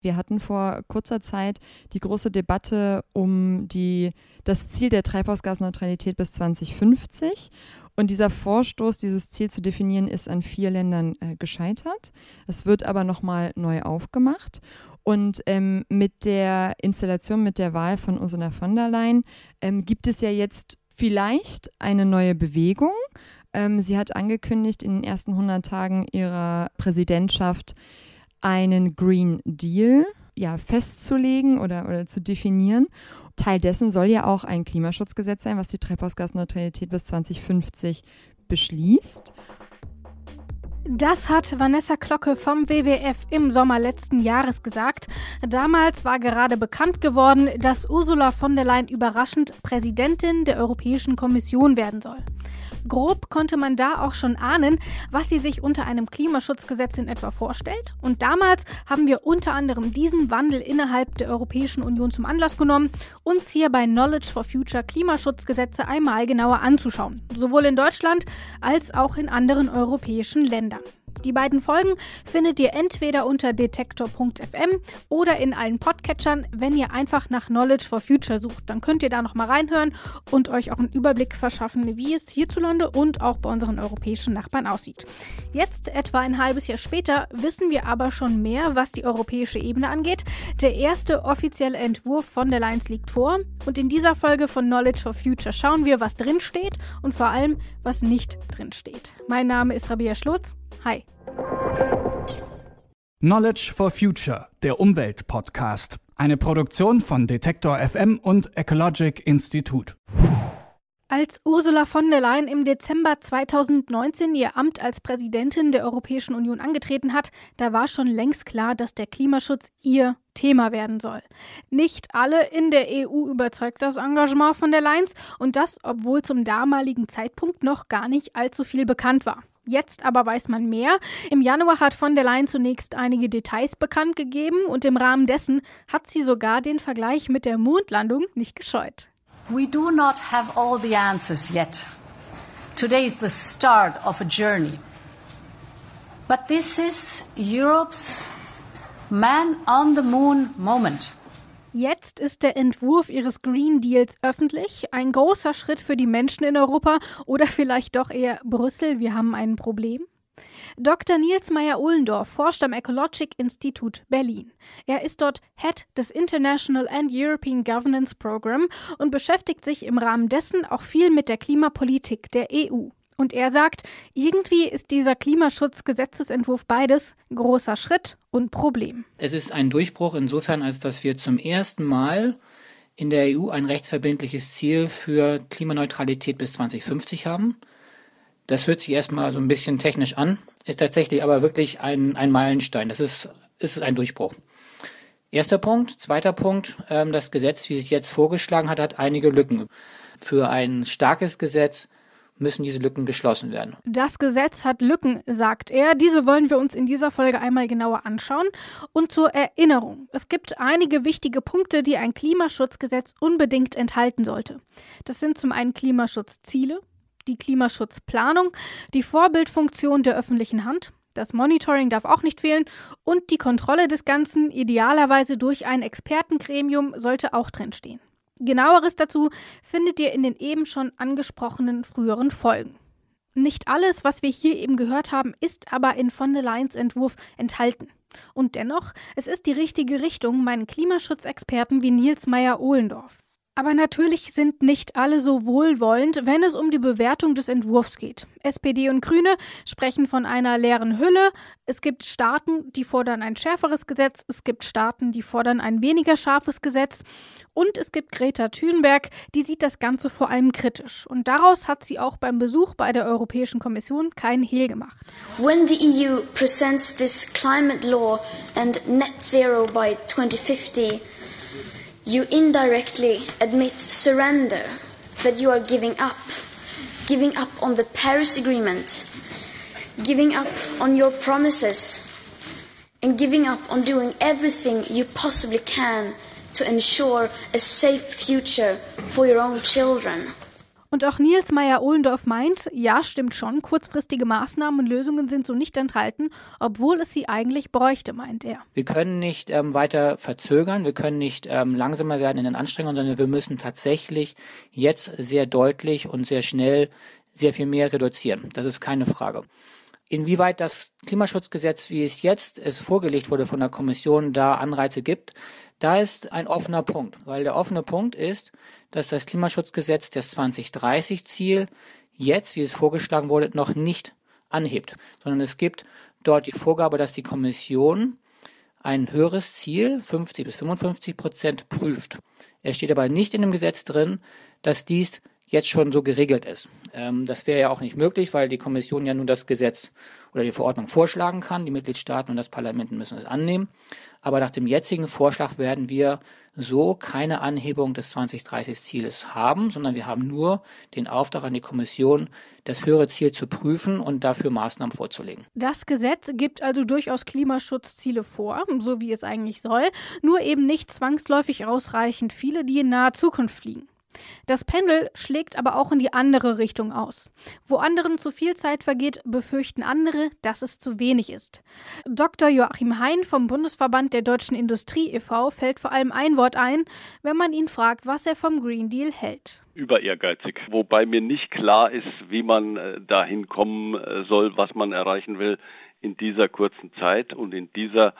Wir hatten vor kurzer Zeit die große Debatte um die, das Ziel der Treibhausgasneutralität bis 2050. Und dieser Vorstoß, dieses Ziel zu definieren, ist an vier Ländern äh, gescheitert. Es wird aber nochmal neu aufgemacht. Und ähm, mit der Installation, mit der Wahl von Ursula von der Leyen ähm, gibt es ja jetzt vielleicht eine neue Bewegung. Ähm, sie hat angekündigt, in den ersten 100 Tagen ihrer Präsidentschaft einen Green Deal ja, festzulegen oder, oder zu definieren. Teil dessen soll ja auch ein Klimaschutzgesetz sein, was die Treibhausgasneutralität bis 2050 beschließt. Das hat Vanessa Glocke vom WWF im Sommer letzten Jahres gesagt. Damals war gerade bekannt geworden, dass Ursula von der Leyen überraschend Präsidentin der Europäischen Kommission werden soll. Grob konnte man da auch schon ahnen, was sie sich unter einem Klimaschutzgesetz in etwa vorstellt. Und damals haben wir unter anderem diesen Wandel innerhalb der Europäischen Union zum Anlass genommen, uns hier bei Knowledge for Future Klimaschutzgesetze einmal genauer anzuschauen. Sowohl in Deutschland als auch in anderen europäischen Ländern. Die beiden Folgen findet ihr entweder unter detektor.fm oder in allen Podcatchern, wenn ihr einfach nach Knowledge for Future sucht. Dann könnt ihr da nochmal reinhören und euch auch einen Überblick verschaffen, wie es hierzulande und auch bei unseren europäischen Nachbarn aussieht. Jetzt, etwa ein halbes Jahr später, wissen wir aber schon mehr, was die europäische Ebene angeht. Der erste offizielle Entwurf von der Lines liegt vor und in dieser Folge von Knowledge for Future schauen wir, was drin steht und vor allem, was nicht drin steht. Mein Name ist Rabia Schlutz. Hi. Knowledge for Future, der Umwelt-Podcast. Eine Produktion von Detektor FM und Ecologic Institute. Als Ursula von der Leyen im Dezember 2019 ihr Amt als Präsidentin der Europäischen Union angetreten hat, da war schon längst klar, dass der Klimaschutz ihr Thema werden soll. Nicht alle in der EU überzeugt das Engagement von der Leyen und das, obwohl zum damaligen Zeitpunkt noch gar nicht allzu viel bekannt war. Jetzt aber weiß man mehr. Im Januar hat von der Leyen zunächst einige Details bekannt gegeben und im Rahmen dessen hat sie sogar den Vergleich mit der Mondlandung nicht gescheut. We do not have all the answers yet. Today is the start of a journey. But this is Europe's man on the moon moment. Jetzt ist der Entwurf ihres Green Deals öffentlich. Ein großer Schritt für die Menschen in Europa oder vielleicht doch eher Brüssel. Wir haben ein Problem. Dr. Nils Meyer-Ohlendorf forscht am Ecologic Institute Berlin. Er ist dort Head des International and European Governance Program und beschäftigt sich im Rahmen dessen auch viel mit der Klimapolitik der EU. Und er sagt, irgendwie ist dieser Klimaschutzgesetzesentwurf beides großer Schritt und Problem. Es ist ein Durchbruch insofern, als dass wir zum ersten Mal in der EU ein rechtsverbindliches Ziel für Klimaneutralität bis 2050 haben. Das hört sich erstmal so ein bisschen technisch an, ist tatsächlich aber wirklich ein, ein Meilenstein. Das ist, ist ein Durchbruch. Erster Punkt. Zweiter Punkt. Ähm, das Gesetz, wie es jetzt vorgeschlagen hat, hat einige Lücken. Für ein starkes Gesetz müssen diese Lücken geschlossen werden. Das Gesetz hat Lücken, sagt er. Diese wollen wir uns in dieser Folge einmal genauer anschauen. Und zur Erinnerung. Es gibt einige wichtige Punkte, die ein Klimaschutzgesetz unbedingt enthalten sollte. Das sind zum einen Klimaschutzziele, die Klimaschutzplanung, die Vorbildfunktion der öffentlichen Hand, das Monitoring darf auch nicht fehlen und die Kontrolle des Ganzen, idealerweise durch ein Expertengremium, sollte auch drinstehen. Genaueres dazu findet ihr in den eben schon angesprochenen früheren Folgen. Nicht alles, was wir hier eben gehört haben, ist aber in von der Leyen's Entwurf enthalten. Und dennoch, es ist die richtige Richtung, meinen Klimaschutzexperten wie Nils Meyer-Ohlendorf. Aber natürlich sind nicht alle so wohlwollend, wenn es um die Bewertung des Entwurfs geht. SPD und Grüne sprechen von einer leeren Hülle. Es gibt Staaten, die fordern ein schärferes Gesetz. Es gibt Staaten, die fordern ein weniger scharfes Gesetz. Und es gibt Greta Thunberg, die sieht das Ganze vor allem kritisch. Und daraus hat sie auch beim Besuch bei der Europäischen Kommission keinen Hehl gemacht. When the EU presents this climate law and net zero by 2050, you indirectly admit surrender, that you are giving up, giving up on the Paris Agreement, giving up on your promises, and giving up on doing everything you possibly can to ensure a safe future for your own children. Und auch Nils Meyer-Ohlendorf meint, ja, stimmt schon, kurzfristige Maßnahmen und Lösungen sind so nicht enthalten, obwohl es sie eigentlich bräuchte, meint er. Wir können nicht ähm, weiter verzögern, wir können nicht ähm, langsamer werden in den Anstrengungen, sondern wir müssen tatsächlich jetzt sehr deutlich und sehr schnell sehr viel mehr reduzieren. Das ist keine Frage. Inwieweit das Klimaschutzgesetz, wie es jetzt es vorgelegt wurde von der Kommission, da Anreize gibt, da ist ein offener Punkt, weil der offene Punkt ist, dass das Klimaschutzgesetz das 2030-Ziel jetzt, wie es vorgeschlagen wurde, noch nicht anhebt, sondern es gibt dort die Vorgabe, dass die Kommission ein höheres Ziel, 50 bis 55 Prozent, prüft. Es steht aber nicht in dem Gesetz drin, dass dies jetzt schon so geregelt ist. Ähm, das wäre ja auch nicht möglich, weil die Kommission ja nur das Gesetz oder die Verordnung vorschlagen kann. Die Mitgliedstaaten und das Parlament müssen es annehmen. Aber nach dem jetzigen Vorschlag werden wir so keine Anhebung des 2030-Zieles haben, sondern wir haben nur den Auftrag an die Kommission, das höhere Ziel zu prüfen und dafür Maßnahmen vorzulegen. Das Gesetz gibt also durchaus Klimaschutzziele vor, so wie es eigentlich soll, nur eben nicht zwangsläufig ausreichend viele, die in naher Zukunft fliegen. Das Pendel schlägt aber auch in die andere Richtung aus. Wo anderen zu viel Zeit vergeht, befürchten andere, dass es zu wenig ist. Dr. Joachim Hein vom Bundesverband der Deutschen Industrie e.V. fällt vor allem ein Wort ein, wenn man ihn fragt, was er vom Green Deal hält. Über ehrgeizig, wobei mir nicht klar ist, wie man äh, dahin kommen äh, soll, was man erreichen will in dieser kurzen Zeit und in dieser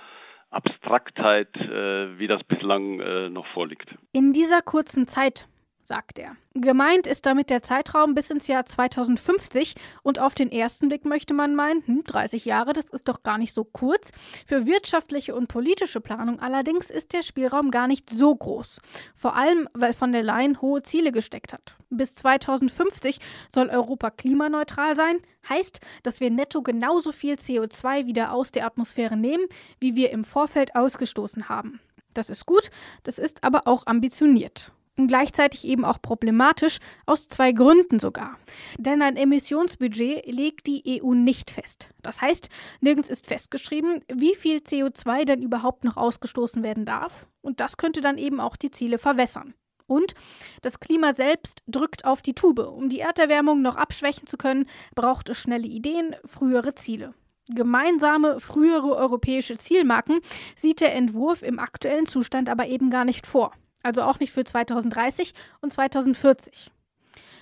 Abstraktheit, äh, wie das bislang noch vorliegt. In dieser kurzen Zeit sagt er. Gemeint ist damit der Zeitraum bis ins Jahr 2050 und auf den ersten Blick möchte man meinen, hm, 30 Jahre, das ist doch gar nicht so kurz. Für wirtschaftliche und politische Planung allerdings ist der Spielraum gar nicht so groß. Vor allem, weil von der Leyen hohe Ziele gesteckt hat. Bis 2050 soll Europa klimaneutral sein, heißt, dass wir netto genauso viel CO2 wieder aus der Atmosphäre nehmen, wie wir im Vorfeld ausgestoßen haben. Das ist gut, das ist aber auch ambitioniert gleichzeitig eben auch problematisch, aus zwei Gründen sogar. Denn ein Emissionsbudget legt die EU nicht fest. Das heißt, nirgends ist festgeschrieben, wie viel CO2 denn überhaupt noch ausgestoßen werden darf. Und das könnte dann eben auch die Ziele verwässern. Und das Klima selbst drückt auf die Tube. Um die Erderwärmung noch abschwächen zu können, braucht es schnelle Ideen, frühere Ziele. Gemeinsame frühere europäische Zielmarken sieht der Entwurf im aktuellen Zustand aber eben gar nicht vor also auch nicht für 2030 und 2040.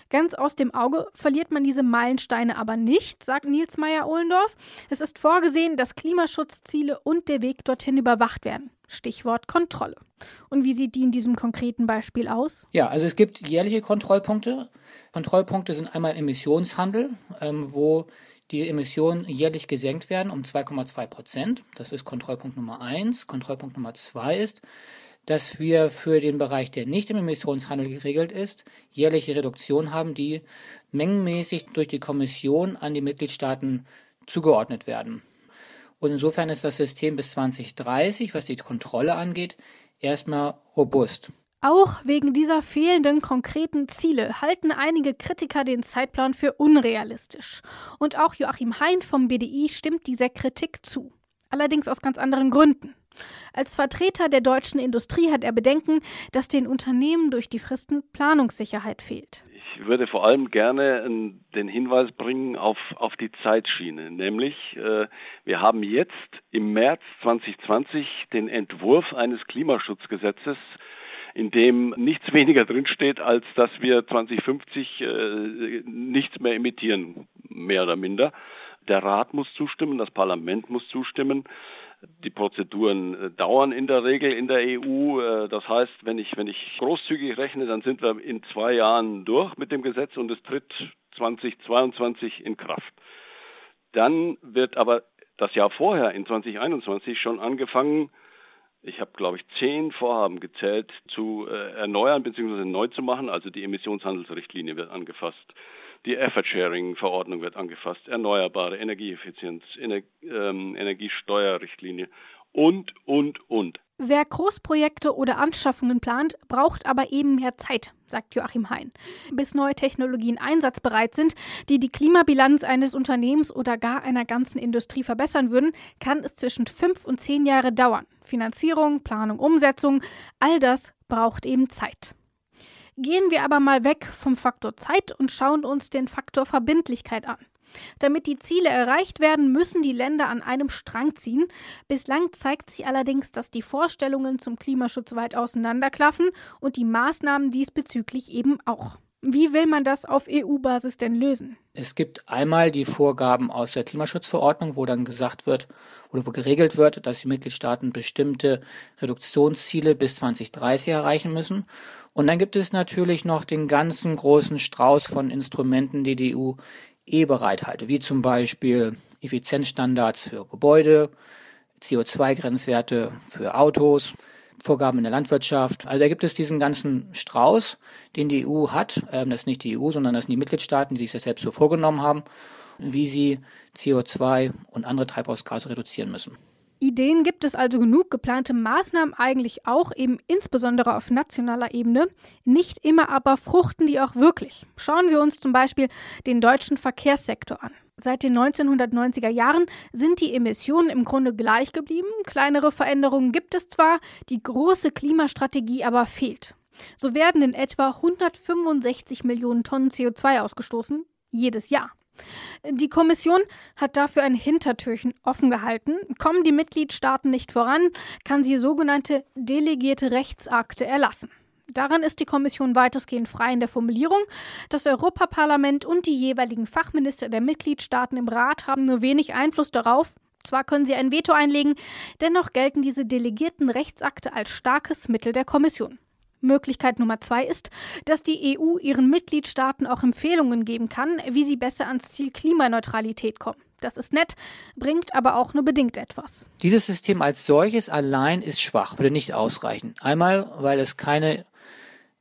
Ganz aus dem Auge verliert man diese Meilensteine aber nicht, sagt Nils Meyer-Ohlendorf. Es ist vorgesehen, dass Klimaschutzziele und der Weg dorthin überwacht werden. Stichwort Kontrolle. Und wie sieht die in diesem konkreten Beispiel aus? Ja, also es gibt jährliche Kontrollpunkte. Kontrollpunkte sind einmal Emissionshandel, ähm, wo die Emissionen jährlich gesenkt werden um 2,2 Prozent. Das ist Kontrollpunkt Nummer eins. Kontrollpunkt Nummer zwei ist, dass wir für den Bereich, der nicht im Emissionshandel geregelt ist, jährliche Reduktion haben, die mengenmäßig durch die Kommission an die Mitgliedstaaten zugeordnet werden. Und insofern ist das System bis 2030, was die Kontrolle angeht, erstmal robust. Auch wegen dieser fehlenden konkreten Ziele halten einige Kritiker den Zeitplan für unrealistisch. Und auch Joachim Hein vom BDI stimmt dieser Kritik zu. Allerdings aus ganz anderen Gründen. Als Vertreter der deutschen Industrie hat er Bedenken, dass den Unternehmen durch die Fristen Planungssicherheit fehlt. Ich würde vor allem gerne den Hinweis bringen auf, auf die Zeitschiene, nämlich äh, wir haben jetzt im März 2020 den Entwurf eines Klimaschutzgesetzes, in dem nichts weniger drinsteht, als dass wir 2050 äh, nichts mehr emittieren, mehr oder minder. Der Rat muss zustimmen, das Parlament muss zustimmen. Die Prozeduren äh, dauern in der Regel in der EU. Äh, das heißt, wenn ich, wenn ich großzügig rechne, dann sind wir in zwei Jahren durch mit dem Gesetz und es tritt 2022 in Kraft. Dann wird aber das Jahr vorher, in 2021, schon angefangen, ich habe, glaube ich, zehn Vorhaben gezählt, zu äh, erneuern bzw. neu zu machen. Also die Emissionshandelsrichtlinie wird angefasst. Die Effort-Sharing-Verordnung wird angefasst, erneuerbare Energieeffizienz, Ener ähm, Energiesteuerrichtlinie und, und, und. Wer Großprojekte oder Anschaffungen plant, braucht aber eben mehr Zeit, sagt Joachim Hein. Bis neue Technologien einsatzbereit sind, die die Klimabilanz eines Unternehmens oder gar einer ganzen Industrie verbessern würden, kann es zwischen fünf und zehn Jahre dauern. Finanzierung, Planung, Umsetzung, all das braucht eben Zeit. Gehen wir aber mal weg vom Faktor Zeit und schauen uns den Faktor Verbindlichkeit an. Damit die Ziele erreicht werden, müssen die Länder an einem Strang ziehen. Bislang zeigt sich allerdings, dass die Vorstellungen zum Klimaschutz weit auseinanderklaffen und die Maßnahmen diesbezüglich eben auch. Wie will man das auf EU-Basis denn lösen? Es gibt einmal die Vorgaben aus der Klimaschutzverordnung, wo dann gesagt wird oder wo geregelt wird, dass die Mitgliedstaaten bestimmte Reduktionsziele bis 2030 erreichen müssen. Und dann gibt es natürlich noch den ganzen großen Strauß von Instrumenten, die die EU eh bereithalte, wie zum Beispiel Effizienzstandards für Gebäude, CO2-Grenzwerte für Autos, Vorgaben in der Landwirtschaft. Also da gibt es diesen ganzen Strauß, den die EU hat. Ähm, das ist nicht die EU, sondern das sind die Mitgliedstaaten, die sich das selbst so vorgenommen haben, wie sie CO2 und andere Treibhausgase reduzieren müssen. Ideen gibt es also genug, geplante Maßnahmen eigentlich auch, eben insbesondere auf nationaler Ebene. Nicht immer aber fruchten die auch wirklich. Schauen wir uns zum Beispiel den deutschen Verkehrssektor an. Seit den 1990er Jahren sind die Emissionen im Grunde gleich geblieben. Kleinere Veränderungen gibt es zwar, die große Klimastrategie aber fehlt. So werden in etwa 165 Millionen Tonnen CO2 ausgestoßen, jedes Jahr. Die Kommission hat dafür ein Hintertürchen offen gehalten. Kommen die Mitgliedstaaten nicht voran, kann sie sogenannte delegierte Rechtsakte erlassen. Darin ist die Kommission weitestgehend frei in der Formulierung. Das Europaparlament und die jeweiligen Fachminister der Mitgliedstaaten im Rat haben nur wenig Einfluss darauf. Zwar können sie ein Veto einlegen, dennoch gelten diese delegierten Rechtsakte als starkes Mittel der Kommission. Möglichkeit Nummer zwei ist, dass die EU ihren Mitgliedstaaten auch Empfehlungen geben kann, wie sie besser ans Ziel Klimaneutralität kommen. Das ist nett, bringt aber auch nur bedingt etwas. Dieses System als solches allein ist schwach, würde nicht ausreichen. Einmal, weil es keine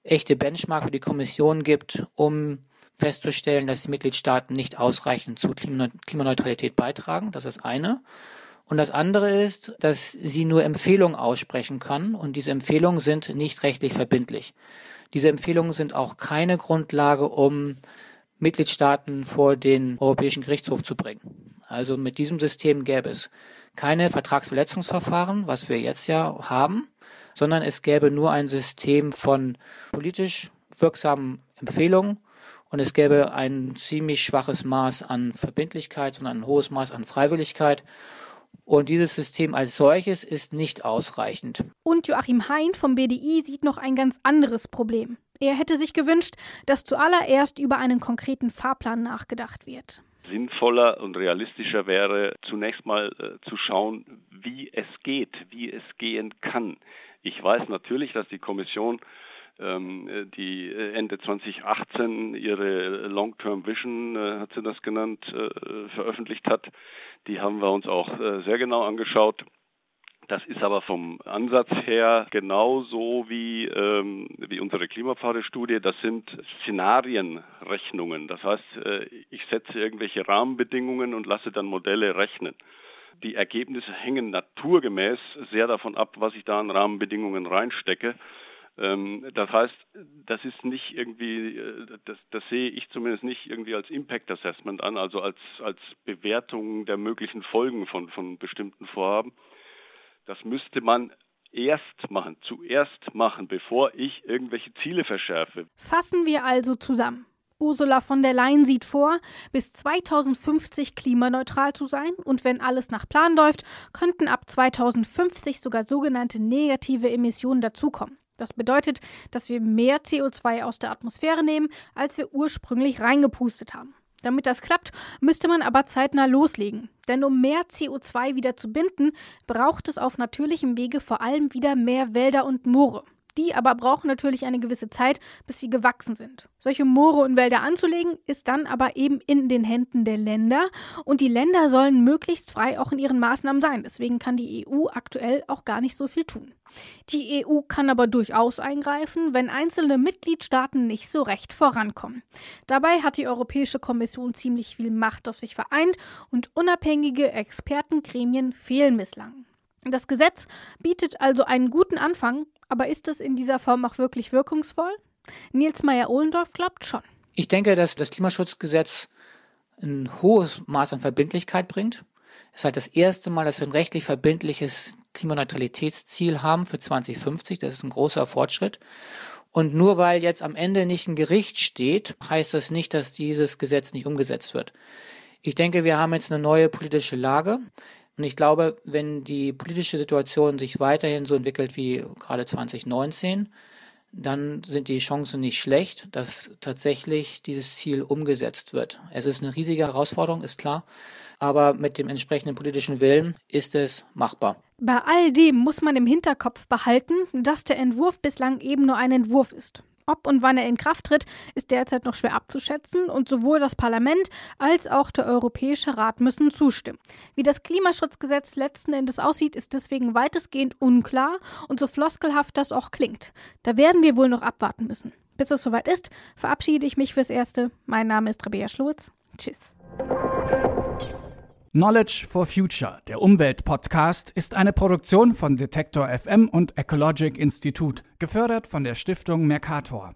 echte Benchmark für die Kommission gibt, um festzustellen, dass die Mitgliedstaaten nicht ausreichend zu Klimaneutralität beitragen. Das ist eine. Und das andere ist, dass sie nur Empfehlungen aussprechen kann und diese Empfehlungen sind nicht rechtlich verbindlich. Diese Empfehlungen sind auch keine Grundlage, um Mitgliedstaaten vor den Europäischen Gerichtshof zu bringen. Also mit diesem System gäbe es keine Vertragsverletzungsverfahren, was wir jetzt ja haben, sondern es gäbe nur ein System von politisch wirksamen Empfehlungen und es gäbe ein ziemlich schwaches Maß an Verbindlichkeit, sondern ein hohes Maß an Freiwilligkeit. Und dieses System als solches ist nicht ausreichend. Und Joachim Hein vom BDI sieht noch ein ganz anderes Problem. Er hätte sich gewünscht, dass zuallererst über einen konkreten Fahrplan nachgedacht wird. Sinnvoller und realistischer wäre zunächst mal äh, zu schauen, wie es geht, wie es gehen kann. Ich weiß natürlich, dass die Kommission ähm, die äh, Ende 2018 ihre Long-Term Vision, äh, hat sie das genannt, äh, veröffentlicht hat. Die haben wir uns auch sehr genau angeschaut. Das ist aber vom Ansatz her genauso wie, ähm, wie unsere Klimapfade-Studie. Das sind Szenarienrechnungen. Das heißt, ich setze irgendwelche Rahmenbedingungen und lasse dann Modelle rechnen. Die Ergebnisse hängen naturgemäß sehr davon ab, was ich da an Rahmenbedingungen reinstecke. Ähm, das heißt, das ist nicht irgendwie, äh, das, das, sehe ich zumindest nicht irgendwie als Impact Assessment an, also als, als Bewertung der möglichen Folgen von, von bestimmten Vorhaben. Das müsste man erst machen, zuerst machen, bevor ich irgendwelche Ziele verschärfe. Fassen wir also zusammen. Ursula von der Leyen sieht vor, bis 2050 klimaneutral zu sein und wenn alles nach Plan läuft, könnten ab 2050 sogar sogenannte negative Emissionen dazukommen. Das bedeutet, dass wir mehr CO2 aus der Atmosphäre nehmen, als wir ursprünglich reingepustet haben. Damit das klappt, müsste man aber zeitnah loslegen. Denn um mehr CO2 wieder zu binden, braucht es auf natürlichem Wege vor allem wieder mehr Wälder und Moore. Die aber brauchen natürlich eine gewisse Zeit, bis sie gewachsen sind. Solche Moore und Wälder anzulegen, ist dann aber eben in den Händen der Länder. Und die Länder sollen möglichst frei auch in ihren Maßnahmen sein. Deswegen kann die EU aktuell auch gar nicht so viel tun. Die EU kann aber durchaus eingreifen, wenn einzelne Mitgliedstaaten nicht so recht vorankommen. Dabei hat die Europäische Kommission ziemlich viel Macht auf sich vereint und unabhängige Expertengremien fehlen bislang. Das Gesetz bietet also einen guten Anfang, aber ist es in dieser Form auch wirklich wirkungsvoll? Nils Meyer-Ohlendorf glaubt schon. Ich denke, dass das Klimaschutzgesetz ein hohes Maß an Verbindlichkeit bringt. Es ist halt das erste Mal, dass wir ein rechtlich verbindliches Klimaneutralitätsziel haben für 2050. Das ist ein großer Fortschritt. Und nur weil jetzt am Ende nicht ein Gericht steht, heißt das nicht, dass dieses Gesetz nicht umgesetzt wird. Ich denke, wir haben jetzt eine neue politische Lage. Und ich glaube, wenn die politische Situation sich weiterhin so entwickelt wie gerade 2019, dann sind die Chancen nicht schlecht, dass tatsächlich dieses Ziel umgesetzt wird. Es ist eine riesige Herausforderung, ist klar, aber mit dem entsprechenden politischen Willen ist es machbar. Bei all dem muss man im Hinterkopf behalten, dass der Entwurf bislang eben nur ein Entwurf ist. Ob und wann er in Kraft tritt, ist derzeit noch schwer abzuschätzen und sowohl das Parlament als auch der Europäische Rat müssen zustimmen. Wie das Klimaschutzgesetz letzten Endes aussieht, ist deswegen weitestgehend unklar und so floskelhaft das auch klingt. Da werden wir wohl noch abwarten müssen. Bis es soweit ist, verabschiede ich mich fürs Erste. Mein Name ist Rabea Schlotz. Tschüss. Knowledge for Future, der Umweltpodcast, ist eine Produktion von Detektor FM und Ecologic Institute, gefördert von der Stiftung Mercator.